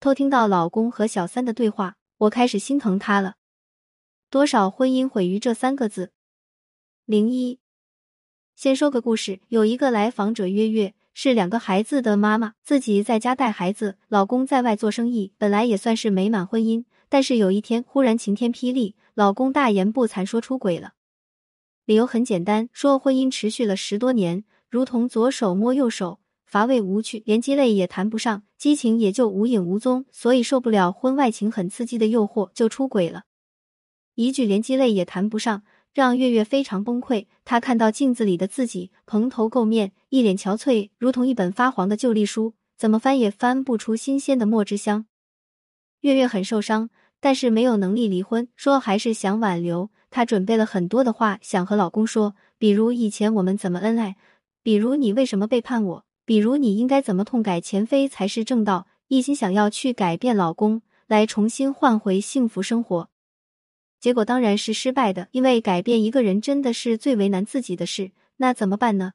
偷听到老公和小三的对话，我开始心疼他了。多少婚姻毁于这三个字。零一，先说个故事，有一个来访者月月。是两个孩子的妈妈，自己在家带孩子，老公在外做生意，本来也算是美满婚姻。但是有一天忽然晴天霹雳，老公大言不惭说出轨了。理由很简单，说婚姻持续了十多年，如同左手摸右手，乏味无趣，连鸡肋也谈不上，激情也就无影无踪，所以受不了婚外情很刺激的诱惑，就出轨了。一句连鸡肋也谈不上。让月月非常崩溃。她看到镜子里的自己，蓬头垢面，一脸憔悴，如同一本发黄的旧历书，怎么翻也翻不出新鲜的墨汁香。月月很受伤，但是没有能力离婚，说还是想挽留。她准备了很多的话想和老公说，比如以前我们怎么恩爱，比如你为什么背叛我，比如你应该怎么痛改前非才是正道。一心想要去改变老公，来重新换回幸福生活。结果当然是失败的，因为改变一个人真的是最为难自己的事。那怎么办呢？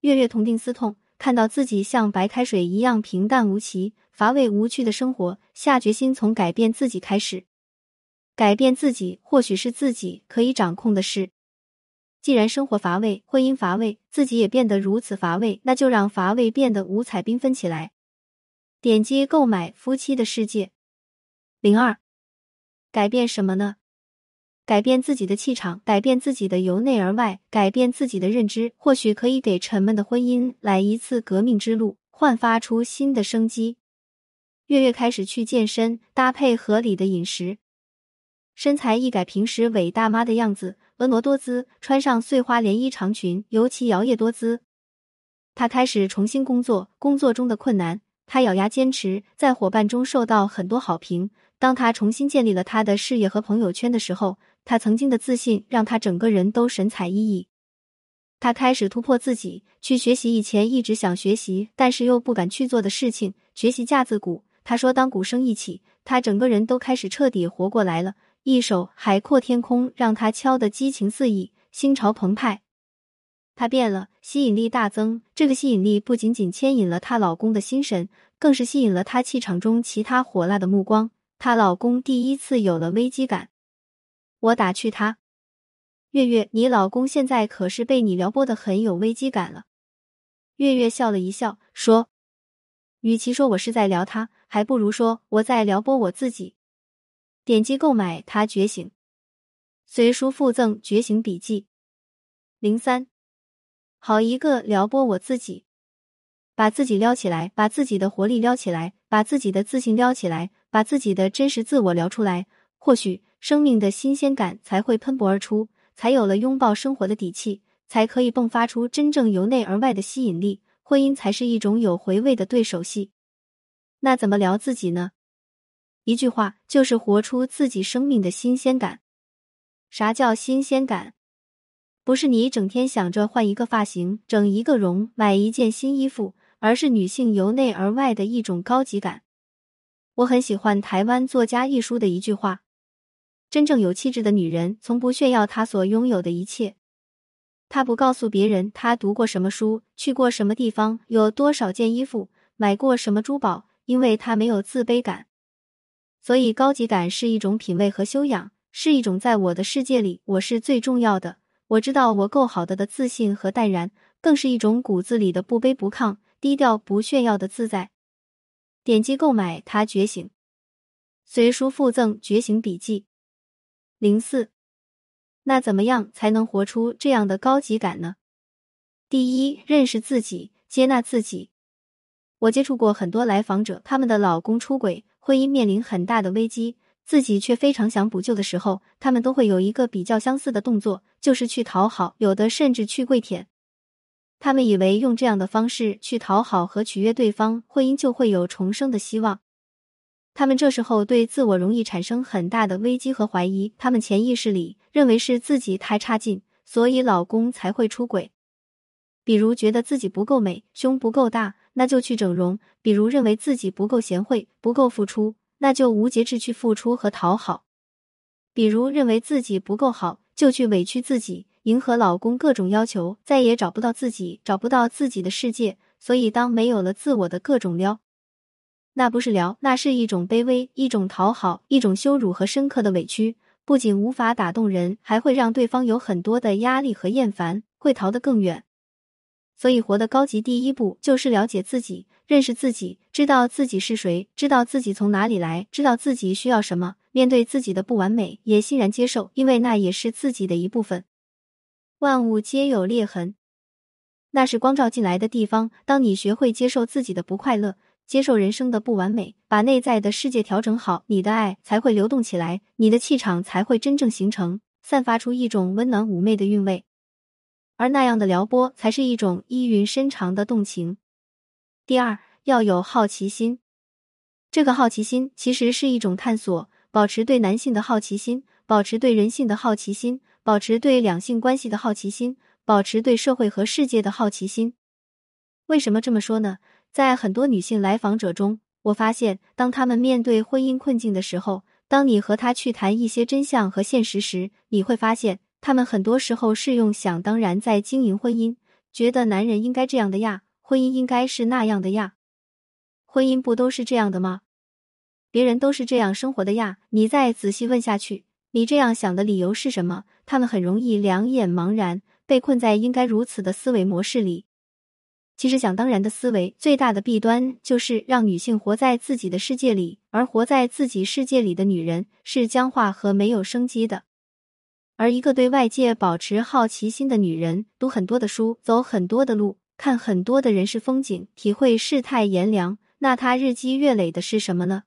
月月痛定思痛，看到自己像白开水一样平淡无奇、乏味无趣的生活，下决心从改变自己开始。改变自己，或许是自己可以掌控的事。既然生活乏味，婚姻乏味，自己也变得如此乏味，那就让乏味变得五彩缤纷起来。点击购买《夫妻的世界》零二，改变什么呢？改变自己的气场，改变自己的由内而外，改变自己的认知，或许可以给沉闷的婚姻来一次革命之路，焕发出新的生机。月月开始去健身，搭配合理的饮食，身材一改平时伪大妈的样子，婀娜多姿，穿上碎花连衣长裙，尤其摇曳多姿。她开始重新工作，工作中的困难，她咬牙坚持，在伙伴中受到很多好评。当她重新建立了她的事业和朋友圈的时候。他曾经的自信让他整个人都神采奕奕。他开始突破自己，去学习以前一直想学习但是又不敢去做的事情，学习架子鼓。他说，当鼓声一起，他整个人都开始彻底活过来了。一首《海阔天空》让他敲得激情四溢，心潮澎湃。他变了，吸引力大增。这个吸引力不仅仅牵引了她老公的心神，更是吸引了她气场中其他火辣的目光。她老公第一次有了危机感。我打趣他：“月月，你老公现在可是被你撩拨的很有危机感了。”月月笑了一笑，说：“与其说我是在撩他，还不如说我在撩拨我自己。”点击购买《他觉醒》，随书附赠《觉醒笔记》零三。好一个撩拨我自己，把自己撩起来，把自己的活力撩起来，把自己的自信撩起来，把自己的真实自我撩出来，或许。生命的新鲜感才会喷薄而出，才有了拥抱生活的底气，才可以迸发出真正由内而外的吸引力。婚姻才是一种有回味的对手戏。那怎么聊自己呢？一句话，就是活出自己生命的新鲜感。啥叫新鲜感？不是你整天想着换一个发型、整一个容、买一件新衣服，而是女性由内而外的一种高级感。我很喜欢台湾作家一书的一句话。真正有气质的女人，从不炫耀她所拥有的一切。她不告诉别人她读过什么书，去过什么地方，有多少件衣服，买过什么珠宝，因为她没有自卑感。所以，高级感是一种品味和修养，是一种在我的世界里我是最重要的，我知道我够好的的自信和淡然，更是一种骨子里的不卑不亢、低调不炫耀的自在。点击购买《他觉醒》，随书附赠《觉醒笔记》。零四，那怎么样才能活出这样的高级感呢？第一，认识自己，接纳自己。我接触过很多来访者，他们的老公出轨，婚姻面临很大的危机，自己却非常想补救的时候，他们都会有一个比较相似的动作，就是去讨好，有的甚至去跪舔。他们以为用这样的方式去讨好和取悦对方，婚姻就会有重生的希望。他们这时候对自我容易产生很大的危机和怀疑，他们潜意识里认为是自己太差劲，所以老公才会出轨。比如觉得自己不够美，胸不够大，那就去整容；比如认为自己不够贤惠，不够付出，那就无节制去付出和讨好；比如认为自己不够好，就去委屈自己，迎合老公各种要求，再也找不到自己，找不到自己的世界。所以当没有了自我的各种撩。那不是聊，那是一种卑微，一种讨好，一种羞辱和深刻的委屈。不仅无法打动人，还会让对方有很多的压力和厌烦，会逃得更远。所以，活的高级第一步就是了解自己，认识自己，知道自己是谁，知道自己从哪里来，知道自己需要什么。面对自己的不完美，也欣然接受，因为那也是自己的一部分。万物皆有裂痕，那是光照进来的地方。当你学会接受自己的不快乐。接受人生的不完美，把内在的世界调整好，你的爱才会流动起来，你的气场才会真正形成，散发出一种温暖妩媚的韵味。而那样的撩拨，才是一种意蕴深长的动情。第二，要有好奇心。这个好奇心其实是一种探索，保持对男性的好奇心，保持对人性的好奇心，保持对两性关系的好奇心，保持对社会和世界的好奇心。为什么这么说呢？在很多女性来访者中，我发现，当她们面对婚姻困境的时候，当你和她去谈一些真相和现实时，你会发现，他们很多时候是用想当然在经营婚姻，觉得男人应该这样的呀，婚姻应该是那样的呀，婚姻不都是这样的吗？别人都是这样生活的呀。你再仔细问下去，你这样想的理由是什么？他们很容易两眼茫然，被困在应该如此的思维模式里。其实，想当然的思维最大的弊端就是让女性活在自己的世界里，而活在自己世界里的女人是僵化和没有生机的。而一个对外界保持好奇心的女人，读很多的书，走很多的路，看很多的人世风景，体会世态炎凉，那她日积月累的是什么呢？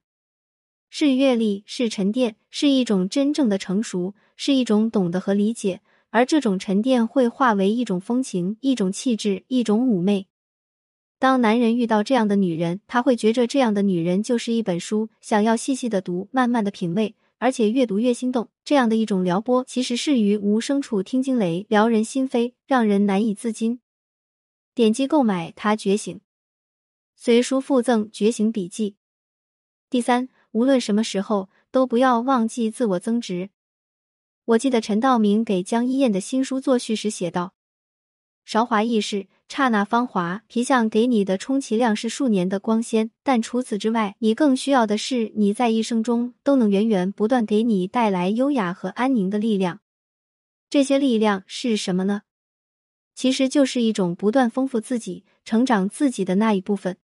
是阅历，是沉淀，是一种真正的成熟，是一种懂得和理解。而这种沉淀会化为一种风情，一种气质，一种妩媚。当男人遇到这样的女人，他会觉着这样的女人就是一本书，想要细细的读，慢慢的品味，而且越读越心动。这样的一种撩拨，其实是于无声处听惊雷，撩人心扉，让人难以自禁。点击购买《他觉醒》，随书附赠《觉醒笔记》。第三，无论什么时候都不要忘记自我增值。我记得陈道明给江一燕的新书作序时写道：“韶华易逝。”刹那芳华，皮相给你的充其量是数年的光鲜，但除此之外，你更需要的是你在一生中都能源源不断给你带来优雅和安宁的力量。这些力量是什么呢？其实就是一种不断丰富自己、成长自己的那一部分。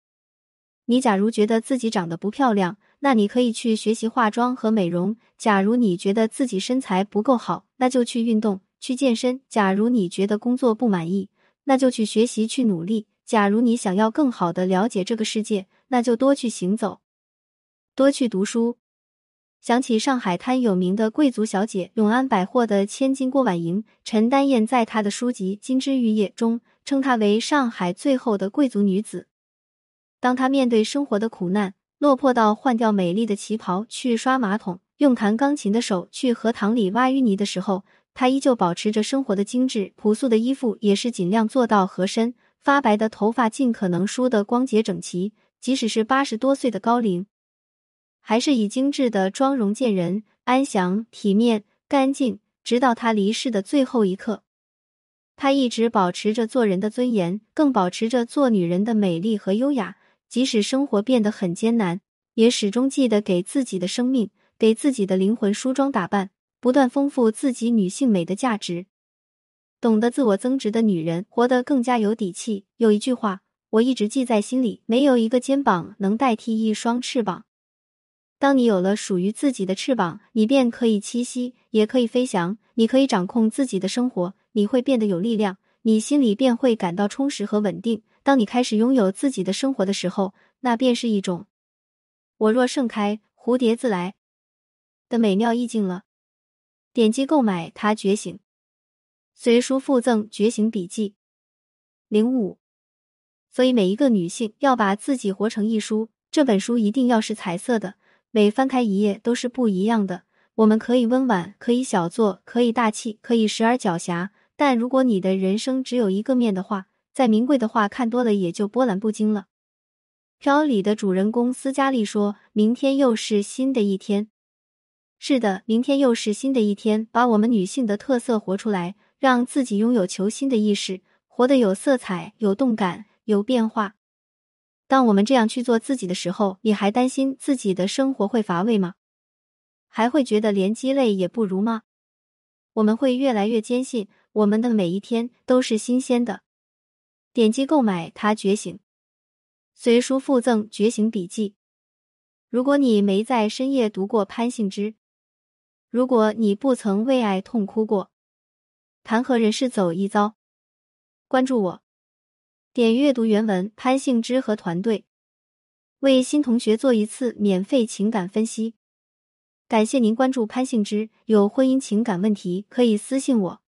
你假如觉得自己长得不漂亮，那你可以去学习化妆和美容；假如你觉得自己身材不够好，那就去运动、去健身；假如你觉得工作不满意，那就去学习，去努力。假如你想要更好的了解这个世界，那就多去行走，多去读书。想起上海滩有名的贵族小姐永安百货的千金郭婉莹，陈丹燕在她的书籍《金枝玉叶》中称她为上海最后的贵族女子。当她面对生活的苦难，落魄到换掉美丽的旗袍去刷马桶，用弹钢琴的手去荷塘里挖淤泥的时候。她依旧保持着生活的精致，朴素的衣服也是尽量做到合身，发白的头发尽可能梳得光洁整齐。即使是八十多岁的高龄，还是以精致的妆容见人，安详、体面、干净。直到她离世的最后一刻，她一直保持着做人的尊严，更保持着做女人的美丽和优雅。即使生活变得很艰难，也始终记得给自己的生命、给自己的灵魂梳妆打扮。不断丰富自己女性美的价值，懂得自我增值的女人活得更加有底气。有一句话我一直记在心里：没有一个肩膀能代替一双翅膀。当你有了属于自己的翅膀，你便可以栖息，也可以飞翔，你可以掌控自己的生活，你会变得有力量，你心里便会感到充实和稳定。当你开始拥有自己的生活的时候，那便是一种“我若盛开，蝴蝶自来”的美妙意境了。点击购买《他觉醒》，随书附赠《觉醒笔记》。零五，所以每一个女性要把自己活成一书，这本书一定要是彩色的，每翻开一页都是不一样的。我们可以温婉，可以小作，可以大气，可以时而狡黠，但如果你的人生只有一个面的话，再名贵的话看多了也就波澜不惊了。飘里的主人公斯嘉丽说：“明天又是新的一天。”是的，明天又是新的一天，把我们女性的特色活出来，让自己拥有求新的意识，活得有色彩、有动感、有变化。当我们这样去做自己的时候，你还担心自己的生活会乏味吗？还会觉得连鸡肋也不如吗？我们会越来越坚信，我们的每一天都是新鲜的。点击购买《他觉醒》，随书附赠觉醒笔记。如果你没在深夜读过潘幸之，如果你不曾为爱痛哭过，谈何人世走一遭？关注我，点阅读原文。潘幸之和团队为新同学做一次免费情感分析。感谢您关注潘幸之，有婚姻情感问题可以私信我。